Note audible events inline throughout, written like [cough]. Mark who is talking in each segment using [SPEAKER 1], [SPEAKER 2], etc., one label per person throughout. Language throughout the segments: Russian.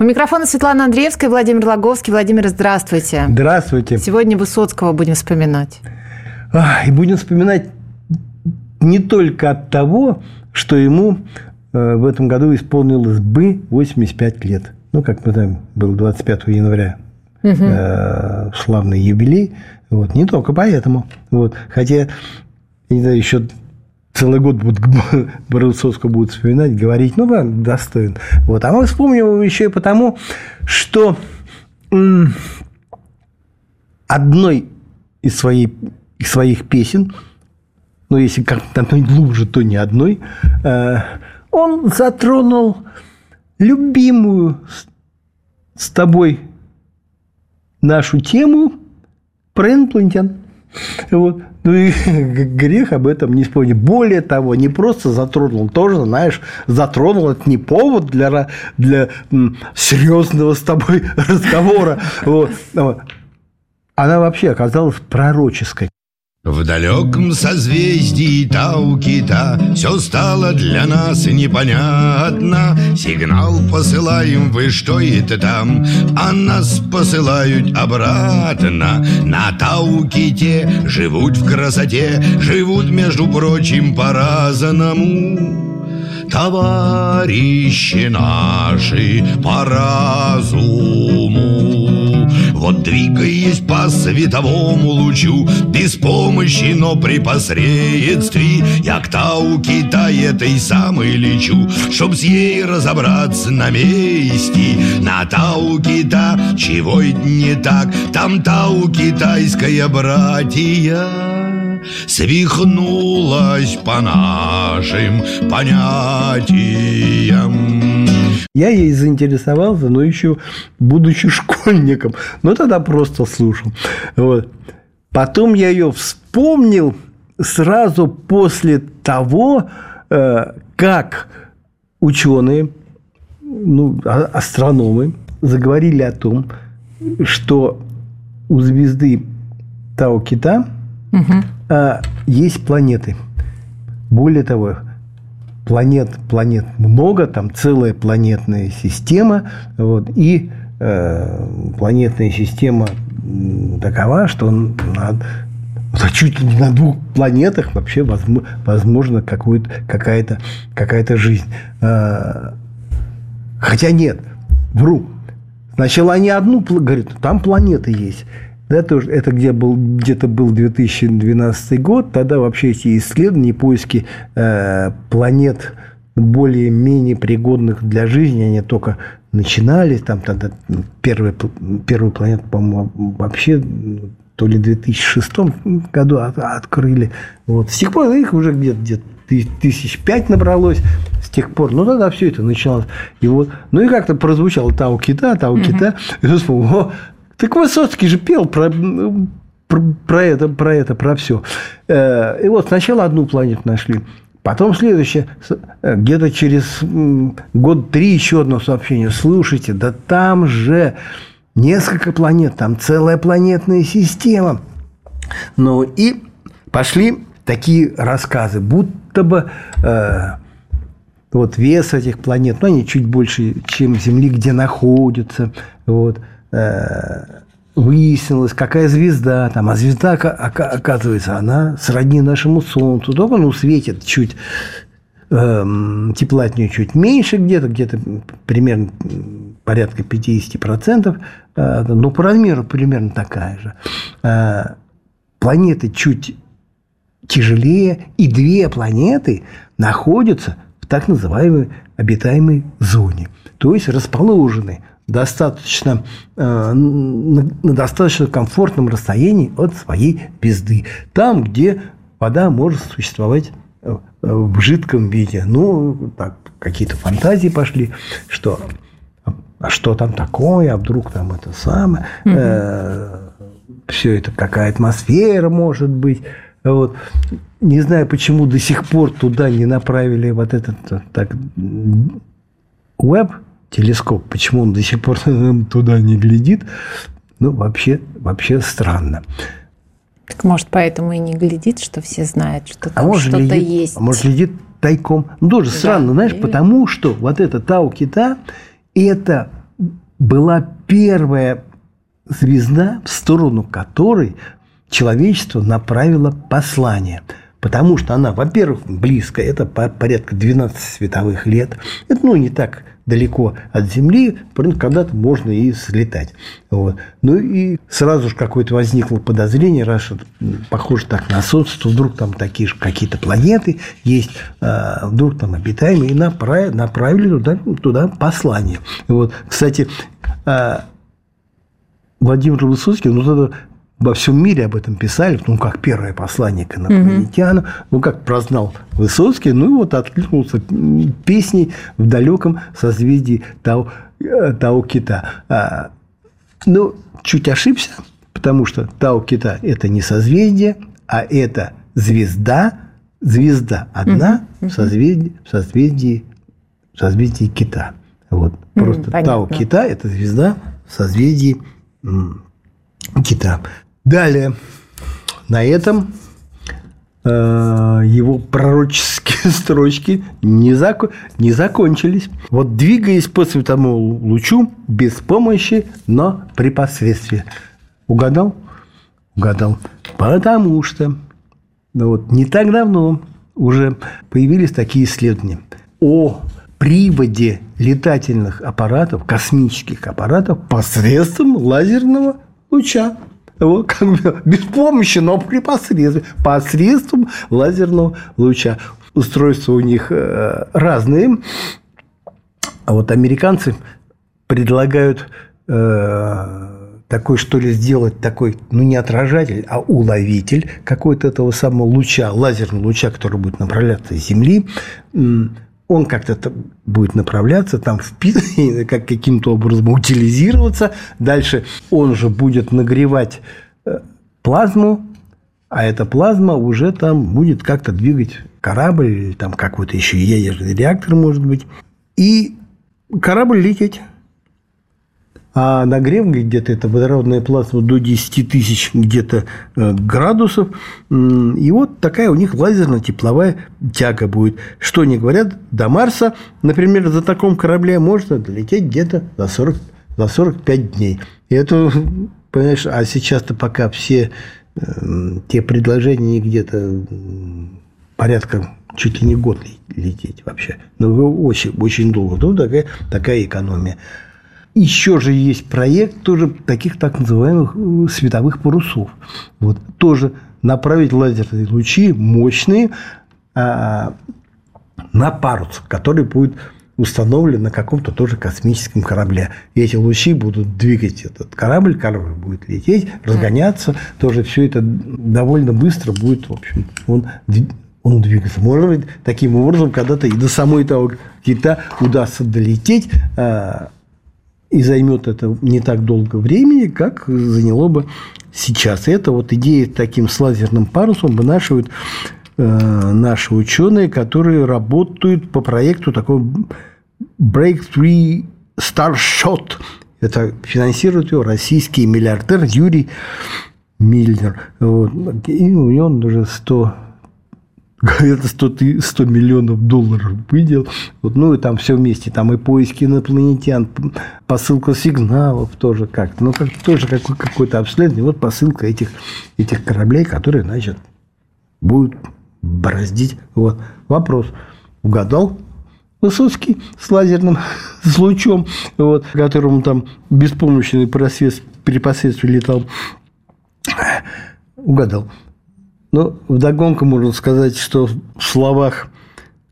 [SPEAKER 1] У микрофона Светлана Андреевская, Владимир Логовский. Владимир, здравствуйте.
[SPEAKER 2] Здравствуйте.
[SPEAKER 1] Сегодня Высоцкого будем вспоминать.
[SPEAKER 2] И будем вспоминать не только от того, что ему э, в этом году исполнилось бы 85 лет. Ну, как мы знаем, был 25 января угу. славный юбилей. Вот, не только поэтому. Вот, хотя, не знаю, еще целый год будут Высоцкого будут вспоминать, говорить, ну, ладно, достоин. Вот. А мы вспомним его еще и потому, что одной из, своей, из своих песен, ну, если как-то глубже, то не одной, э, он затронул любимую с тобой нашу тему про инопланетян. Вот. Ну и [laughs] грех об этом не вспомнить. Более того, не просто затронул, тоже, знаешь, затронул, это не повод для, для серьезного с тобой [laughs] разговора. Вот. Она вообще оказалась пророческой.
[SPEAKER 3] В далеком созвездии Таукита Все стало для нас непонятно. Сигнал посылаем, вы что это там? А нас посылают обратно. На Тауките живут в красоте Живут, между прочим, по-разному. Товарищи наши по разуму вот двигаясь по световому лучу Без помощи, но при посредстве Я к Тау Китай этой самой лечу Чтоб с ей разобраться на месте. На Тау Кита чего это не так? Там Тау китайская братья Свихнулась по нашим понятиям
[SPEAKER 2] я ей заинтересовался, но еще будучи школьником. Но тогда просто слушал. Вот. Потом я ее вспомнил сразу после того, э, как ученые, ну, а, астрономы заговорили о том, что у звезды Тау-Кита угу. есть планеты. Более того, планет, планет много, там целая планетная система, вот, и э, планетная система такова, что на, чуть ли не на двух планетах вообще возможно какая-то какая жизнь. Э, хотя нет, вру. Сначала они одну, говорят, там планеты есть. Да, тоже, это где был, где-то был 2012 год, тогда вообще эти исследования, поиски э, планет более-менее пригодных для жизни, они только начинались, там тогда первая, первую планету, по-моему, вообще то ли в 2006 году открыли. Вот. С тех пор их уже где-то где тысяч пять набралось с тех пор. Ну, тогда все это начиналось. И вот, ну, и как-то прозвучало Тау Кита, Тау Кита. Угу. И я вспомнил, так Высоцкий же пел про, про, про это, про это, про все. Э, и вот сначала одну планету нашли, потом следующее, э, где-то через год три еще одно сообщение. Слушайте, да там же несколько планет, там целая планетная система. Ну и пошли такие рассказы, будто бы э, вот вес этих планет, ну, они чуть больше, чем Земли, где находятся, вот – выяснилось, какая звезда там, а звезда, оказывается, она сродни нашему Солнцу, только ну, светит чуть, э, тепла от нее чуть меньше где-то, где-то примерно порядка 50%, э, но по размеру примерно такая же. Э, планеты чуть тяжелее, и две планеты находятся в так называемой обитаемой зоне, то есть расположены достаточно, э, на достаточно комфортном расстоянии от своей звезды. Там, где вода может существовать э, в жидком виде. Ну, так, какие-то фантазии пошли, что а что там такое, а вдруг там это самое, угу. э, все это какая атмосфера может быть. Вот. Не знаю, почему до сих пор туда не направили вот этот так, веб телескоп, почему он до сих пор [laughs] туда не глядит, ну, вообще, вообще странно.
[SPEAKER 1] Так может, поэтому и не глядит, что все знают, что
[SPEAKER 2] а там а что-то глядит, есть. А может, глядит тайком. Ну, тоже да, странно, знаешь, и... потому что вот это Тау Кита, это была первая звезда, в сторону которой человечество направило послание – Потому что она, во-первых, близко, это порядка 12 световых лет. Это, ну, не так далеко от Земли, когда-то можно и слетать. Вот. Ну и сразу же какое-то возникло подозрение, раз похоже так на Солнце, то вдруг там такие же какие-то планеты есть, а, вдруг там обитаемые, и направили, направили туда, туда послание. Вот. Кстати, а, Владимир Высоцкий, ну, тогда во всем мире об этом писали, ну, как первое послание к инопланетянам, угу. ну, как прознал Высоцкий, ну, и вот откликнулся песней в далеком созвездии Тау, э, Тау Кита. А, ну, чуть ошибся, потому что Тау Кита – это не созвездие, а это звезда, звезда одна угу. в созвездии, в созвездии, в созвездии Кита. Вот. Просто Понятно. Тау Кита – это звезда в созвездии кита. Далее, на этом э, его пророческие [laughs] строчки не, зак... не закончились. Вот двигаясь по световому лучу без помощи, но при посредстве. Угадал? Угадал. Потому что ну вот, не так давно уже появились такие исследования о приводе летательных аппаратов, космических аппаратов посредством лазерного луча вот, как бы, без помощи, но при посредством, посредством лазерного луча. Устройства у них э, разные. А вот американцы предлагают э, такой, что ли, сделать такой, ну, не отражатель, а уловитель какой-то этого самого луча, лазерного луча, который будет направляться из Земли он как-то будет направляться, там [laughs] как каким-то образом утилизироваться. Дальше он же будет нагревать э, плазму, а эта плазма уже там будет как-то двигать корабль или там какой-то еще ядерный реактор, может быть. И корабль лететь а нагрев где-то это водородная плазма до 10 тысяч где-то э, градусов. И вот такая у них лазерно-тепловая тяга будет. Что они говорят, до Марса, например, за таком корабле можно долететь где-то за, 40, за 45 дней. И это, [laughs] понимаешь, а сейчас-то пока все э, те предложения где-то порядка чуть ли не год лететь вообще. Ну, очень, очень долго. Ну, такая, такая экономия. Еще же есть проект тоже таких так называемых э, световых парусов. Вот тоже направить лазерные лучи мощные а, на парус, который будет установлен на каком-то тоже космическом корабле. И эти лучи будут двигать этот корабль, корабль будет лететь, разгоняться. Тоже все это довольно быстро будет, в общем, он он двигается. Может быть, таким образом, когда-то и до самой того кита удастся долететь, а, и займет это не так долго времени, как заняло бы сейчас. И это вот идея таким с лазерным парусом вынашивают э, наши ученые, которые работают по проекту такой Breakthrough Starshot. Это финансирует его российский миллиардер Юрий Мильнер. Вот. И у него уже 100 это 100, 100 миллионов долларов выдел. Вот, ну и там все вместе, там и поиски инопланетян, посылка сигналов тоже как-то. Ну, как, тоже какой, какое-то обследование. Вот посылка этих, этих кораблей, которые, значит, будут бороздить. Вот. Вопрос. Угадал? Высоцкий с лазерным, [laughs] с лучом, вот, которому там беспомощный просвет при посредстве летал. Угадал. Ну, вдогонку можно сказать, что в словах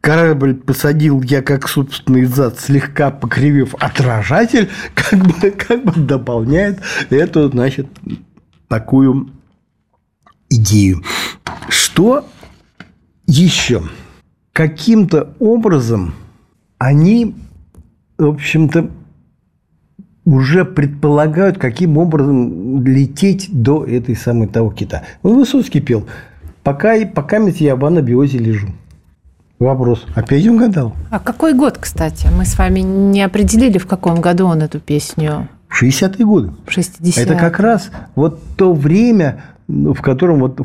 [SPEAKER 2] Корабль посадил я как собственный зад, слегка покривив отражатель, [laughs] как бы, как бы дополняет эту, значит, такую идею. Что еще? Каким-то образом они, в общем-то, уже предполагают, каким образом лететь до этой самой того кита. Ну, Высоцкий пел «Пока, пока я в анабиозе лежу». Вопрос. Опять угадал?
[SPEAKER 1] А какой год, кстати? Мы с вами не определили, в каком году он эту песню
[SPEAKER 2] 60-е годы.
[SPEAKER 1] 60
[SPEAKER 2] Это как раз вот то время, ну, в котором вот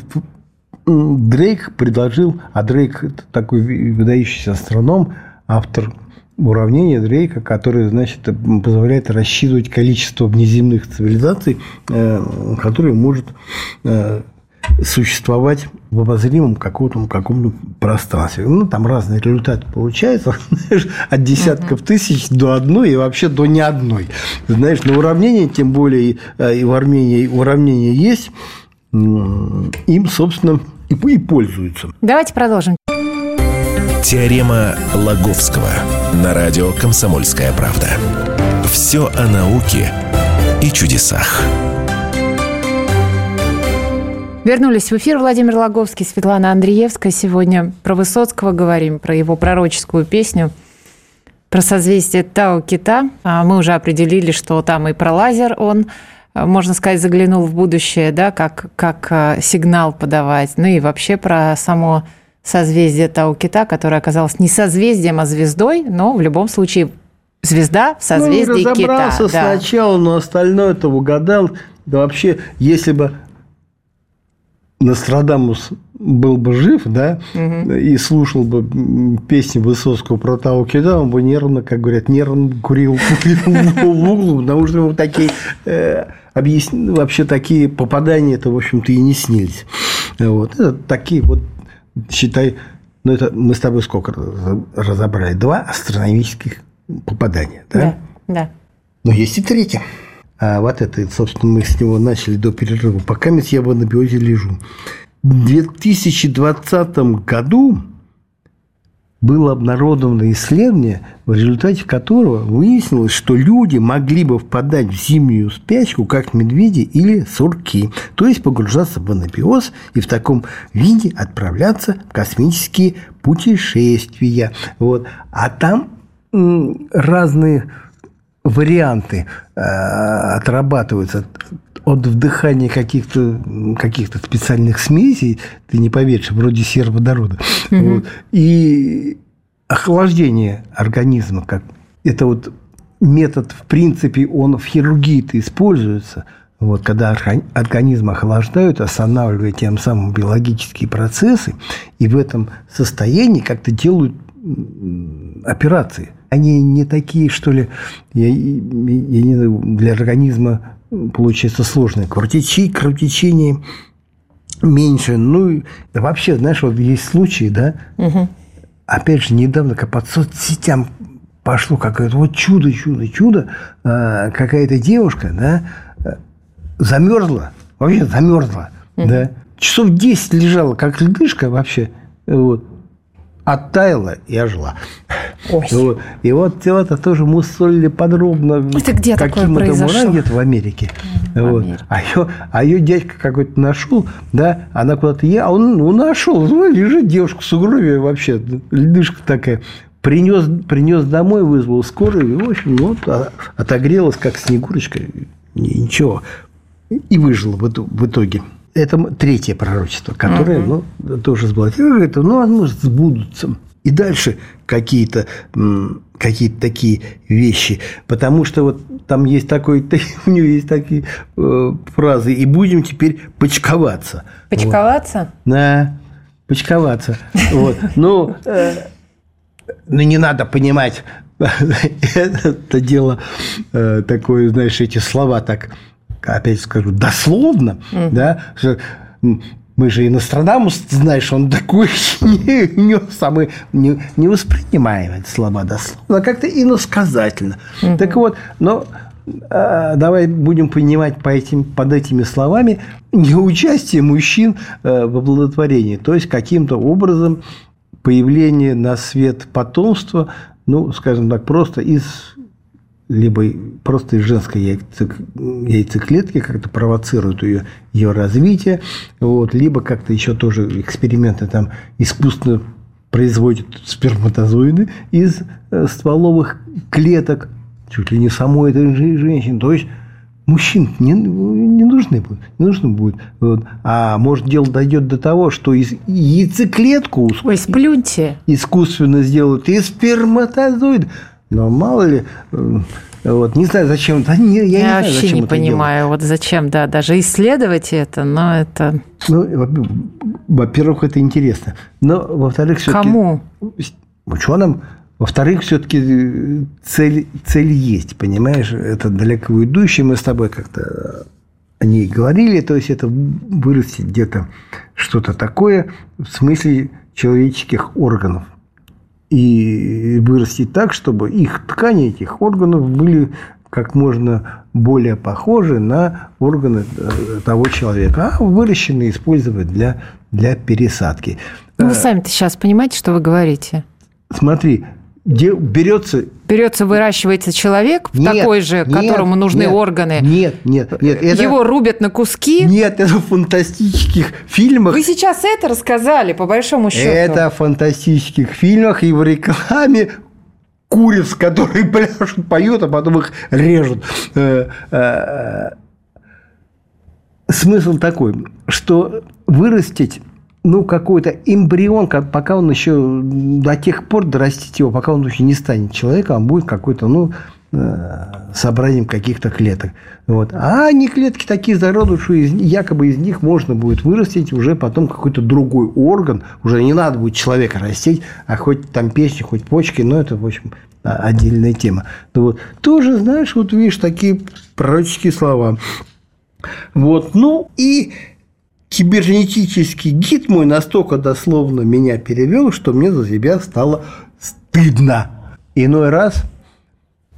[SPEAKER 2] Дрейк предложил, а Дрейк это такой выдающийся астроном, автор уравнения Дрейка, которое, значит, позволяет рассчитывать количество внеземных цивилизаций, э, которые может э, существовать в обозримом каком-то каком пространстве. Ну, там разные результаты получаются, [laughs] знаешь, от десятков тысяч до одной и вообще до ни одной. Знаешь, на уравнение, тем более э, и в Армении уравнение есть, им, собственно, и, и пользуются.
[SPEAKER 1] Давайте продолжим.
[SPEAKER 4] Теорема Лаговского на радио «Комсомольская правда». Все о науке и чудесах.
[SPEAKER 1] Вернулись в эфир Владимир Логовский, Светлана Андреевская. Сегодня про Высоцкого говорим, про его пророческую песню, про созвездие Тау Кита. А мы уже определили, что там и про лазер он, можно сказать, заглянул в будущее, да, как, как а, сигнал подавать. Ну и вообще про само созвездие Тау Кита, которое оказалось не созвездием, а звездой, но в любом случае звезда в созвездии
[SPEAKER 2] ну, разобрался
[SPEAKER 1] Кита.
[SPEAKER 2] сначала, да. но остальное-то угадал. Да вообще, если бы Нострадамус был бы жив, да, угу. и слушал бы песни Высоцкого про Тау Кида, он бы нервно, как говорят, нервно курил, курил в углу, потому что ему такие э, объясни, вообще такие попадания это в общем-то, и не снились. Вот. Это такие вот, считай, ну, это мы с тобой сколько разобрали? Два астрономических попадания, да?
[SPEAKER 1] Да, да.
[SPEAKER 2] Но есть и третье. А вот это, собственно, мы с него начали до перерыва. Пока я в анабиозе лежу. В 2020 году было обнародовано исследование, в результате которого выяснилось, что люди могли бы впадать в зимнюю спячку, как медведи или сурки, то есть погружаться в анабиоз и в таком виде отправляться в космические путешествия. Вот. А там разные варианты э, отрабатываются от вдыхания каких-то каких специальных смесей, ты не поверишь, вроде сероводорода, угу. вот, и охлаждение организма, как это вот метод, в принципе, он в хирургии-то используется, вот, когда организм охлаждают, останавливая тем самым биологические процессы, и в этом состоянии как-то делают операции они не такие, что ли, я, я не знаю, для организма получается сложные. Кровотечение, кровотечение меньше. Ну, вообще, знаешь, вот есть случаи, да, угу. опять же, недавно как по соцсетям пошло какое-то вот чудо, чудо, чудо, а, какая-то девушка, да, замерзла, вообще замерзла, угу. да, часов 10 лежала, как ледышка вообще, вот, оттаяла и ожила. Ой. Вот. И вот это тоже мусолили подробно.
[SPEAKER 1] Это где такое
[SPEAKER 2] произошло? где-то в Америке. В вот. Америке. А, ее, а ее дядька какой-то нашел, да, она куда-то ехала, а он ну, нашел, ну, лежит девушка в сугробе вообще, ледышка такая. Принес, принес домой, вызвал скорую, и, в общем, вот, а, отогрелась, как снегурочка, ничего, и выжила в, итоге это третье пророчество, которое угу. ну, тоже сбалансировано. Это, ну, возможно, сбудутся. И дальше какие-то какие такие вещи. Потому что вот там есть такой, [laughs] у него есть такие э, фразы. И будем теперь почковаться.
[SPEAKER 1] Почковаться? Вот.
[SPEAKER 2] Да, почковаться. Вот. Ну, ну, не надо понимать [laughs] это дело э, такое, знаешь, эти слова так опять скажу, дословно, да, мы же и Нострадамус, знаешь, он такой [laughs] не, не, самый, не, не воспринимаем эти слова дословно, а как-то иносказательно. Угу. Так вот, но а, давай будем понимать по этим, под этими словами неучастие мужчин э, в оплодотворении, то есть каким-то образом появление на свет потомства, ну, скажем так, просто из либо просто из женской яйцеклетки как-то провоцируют ее, ее развитие, вот, либо как-то еще тоже эксперименты там искусственно производят сперматозоиды из э, стволовых клеток. чуть ли не самой этой женщины. То есть мужчин не, не нужны будут, не нужно будет. Вот. А может дело дойдет до того, что из яйцеклетку
[SPEAKER 1] Ой, сплюньте.
[SPEAKER 2] искусственно сделают и сперматозоид. Но мало ли, э, вот, не знаю, зачем. Да, не, я,
[SPEAKER 1] Я,
[SPEAKER 2] не знаю,
[SPEAKER 1] вообще
[SPEAKER 2] зачем
[SPEAKER 1] не понимаю, вот зачем, да, даже исследовать это, но это
[SPEAKER 2] делать. Ну, во- во-первых, это интересно. Но, во-вторых, все
[SPEAKER 1] кому?
[SPEAKER 2] ученым. Во-вторых, все-таки цель, цель есть, понимаешь? Это далеко идущее. Мы с тобой как-то о ней говорили. То есть, это вырастет где-то что-то такое в смысле человеческих органов. И вырастить так, чтобы их ткани, этих органов были как можно более похожи на органы э, того человека, а выращенные использовать для, для пересадки.
[SPEAKER 1] Ну, вы сами-то сейчас понимаете, что вы говорите?
[SPEAKER 2] Смотри, берется
[SPEAKER 1] Берется, выращивается человек,
[SPEAKER 2] Нет,
[SPEAKER 1] такой же,
[SPEAKER 2] нет,
[SPEAKER 1] которому нужны
[SPEAKER 2] нет,
[SPEAKER 1] органы.
[SPEAKER 2] Нет, нет, нет. Это,
[SPEAKER 1] Его рубят на куски.
[SPEAKER 2] Нет, это в фантастических фильмах.
[SPEAKER 1] Вы сейчас это рассказали, по большому счету.
[SPEAKER 2] Это в фантастических фильмах и в рекламе куриц, которые [laughs] пляшут, поют, а потом их режут. Э, э, Смысл такой, что вырастить ну, какой-то эмбрион, как- пока он еще до тех пор дорастить его, пока он еще не станет человеком, он будет какой-то, ну, э, собранием каких-то клеток. Вот. А они клетки такие зародыши, что из- якобы из них можно будет вырастить уже потом какой-то другой орган. Уже не надо будет человека растить, а хоть там печень, хоть почки, но это, в общем, а, отдельная тема. Ну, вот. Тоже, знаешь, вот видишь, такие пророческие слова. Вот, ну и кибернетический гид мой настолько дословно меня перевел, что мне за себя стало стыдно. Иной раз,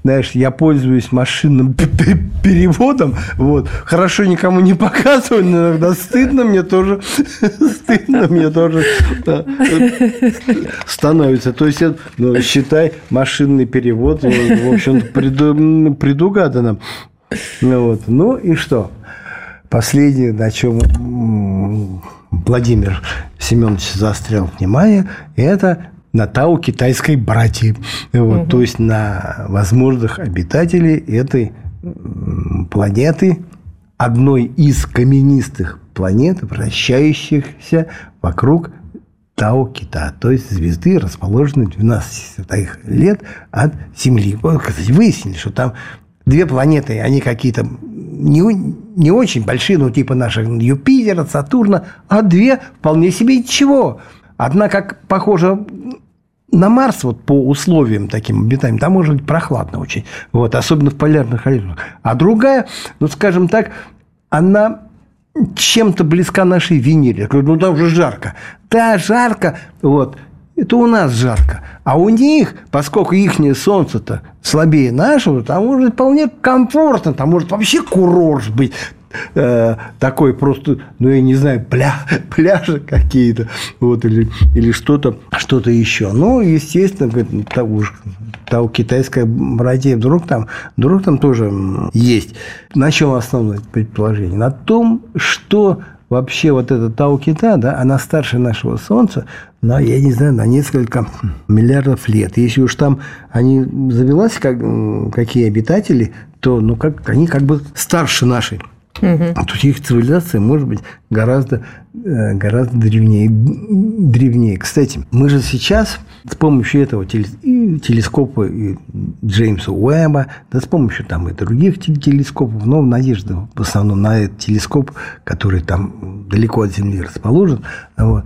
[SPEAKER 2] знаешь, я пользуюсь машинным переводом, вот, хорошо никому не показываю, но иногда стыдно мне тоже, [laughs] стыдно мне тоже становится. То есть, ну, считай, машинный перевод, в общем предугадано. Ну, вот. ну и что? Последнее, на чем Владимир Семенович заострял внимание, это на тау китайской братьи. Вот, То есть на возможных обитателей этой планеты, одной из каменистых планет, вращающихся вокруг Тау Кита, то есть звезды, расположенной 12 световых лет от Земли. Вот, кстати, выяснили, что там две планеты, они какие-то не, не очень большие, ну, типа наших Юпитера, Сатурна, а две вполне себе ничего. Одна, как похожа на Марс, вот по условиям таким обитаемым, там может быть прохладно очень, вот, особенно в полярных районах. А другая, ну, скажем так, она чем-то близка нашей Венере. Говорю, ну там же жарко. Да, жарко, вот, это у нас жарко. А у них, поскольку их солнце-то слабее нашего, там может вполне комфортно, там может вообще курорт быть э, такой просто, ну, я не знаю, пля, [laughs] пляжи какие-то, вот, или, или что-то, что-то еще. Ну, естественно, говорит, ну, того же, того китайское братья, вдруг там, вдруг там тоже есть. На чем основное предположение? На том, что вообще вот эта Тау Кита, да, она старше нашего Солнца, на, я не знаю, на несколько миллиардов лет. Если уж там они завелась, как, какие обитатели, то ну, как, они как бы старше нашей. А тут их цивилизация может быть гораздо, э, гораздо древнее, древнее. Кстати, мы же сейчас с помощью этого телескопа и Джеймса Уэба, да с помощью там и других тел- телескопов, но надежда в основном на этот телескоп, который там далеко от Земли расположен, вот,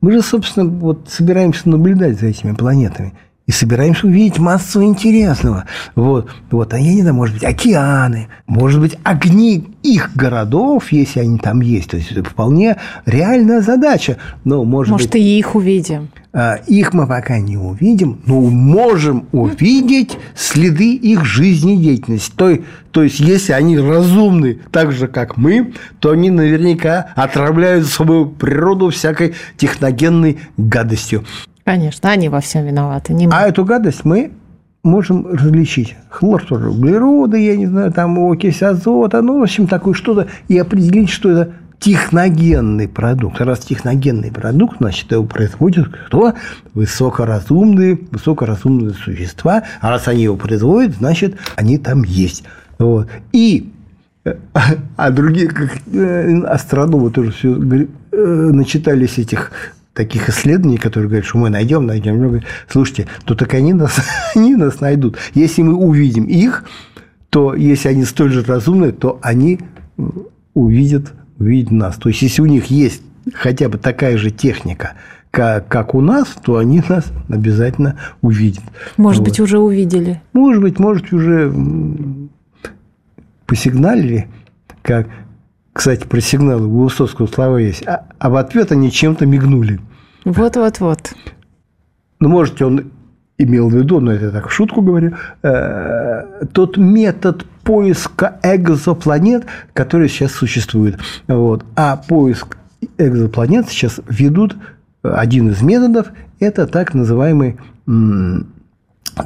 [SPEAKER 2] мы же, собственно, вот собираемся наблюдать за этими планетами. И собираемся увидеть массу интересного. Вот. вот. А я не знаю, может быть, океаны, может быть, огни их городов, если они там есть. То есть, это вполне реальная задача. Но, может,
[SPEAKER 1] Может,
[SPEAKER 2] быть,
[SPEAKER 1] и их увидим.
[SPEAKER 2] а, их мы пока не увидим, но можем увидеть следы их жизнедеятельности. То, то есть, если они разумны так же, как мы, то они наверняка отравляют свою природу всякой техногенной гадостью.
[SPEAKER 1] Конечно, они во всем виноваты. Не.
[SPEAKER 2] А эту гадость мы можем различить. Хлорфторуглероды, я не знаю, там окись азота, ну, в общем, такое что-то, и определить, что это техногенный продукт. Раз техногенный продукт, значит, его производят кто? Высокоразумные, высокоразумные существа. А раз они его производят, значит, они там есть. Вот. И [laughs] а другие, как э, астрономы тоже все э, начитались этих таких исследований, которые говорят, что мы найдем, найдем. Слушайте, то так они нас, [laughs] они нас найдут. Если мы увидим их, то если они столь же разумные, то они увидят, увидят нас. То есть, если у них есть хотя бы такая же техника, как, как у нас, то они нас обязательно увидят.
[SPEAKER 1] Может вот. быть, уже увидели.
[SPEAKER 2] Может быть, может, уже посигналили, как, кстати, про сигналы у Высоцкого слова есть, а, а в ответ они чем-то мигнули.
[SPEAKER 1] Вот-вот-вот.
[SPEAKER 2] Ну, можете, он имел в виду, но это так в шутку говорю, э, тот метод поиска экзопланет, который сейчас существует. Вот. А поиск экзопланет сейчас ведут один из методов – это так называемый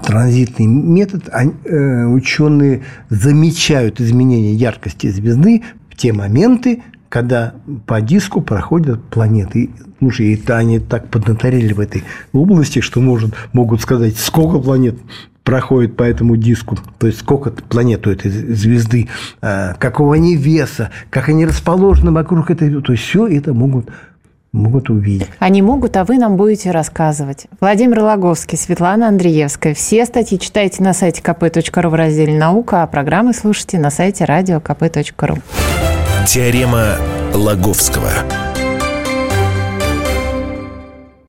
[SPEAKER 2] транзитный метод. Э, ученые замечают изменения яркости звезды те моменты, когда по диску проходят планеты. Слушай, это они так поднаторели в этой области, что может, могут сказать, сколько планет проходит по этому диску, то есть сколько планет у этой звезды, а, какого они веса, как они расположены вокруг этой, то есть все это могут могут увидеть.
[SPEAKER 1] Они могут, а вы нам будете рассказывать. Владимир Логовский, Светлана Андреевская. Все статьи читайте на сайте kp.ru в разделе «Наука», а программы слушайте на сайте радиокп.ру.
[SPEAKER 4] Теорема Лаговского.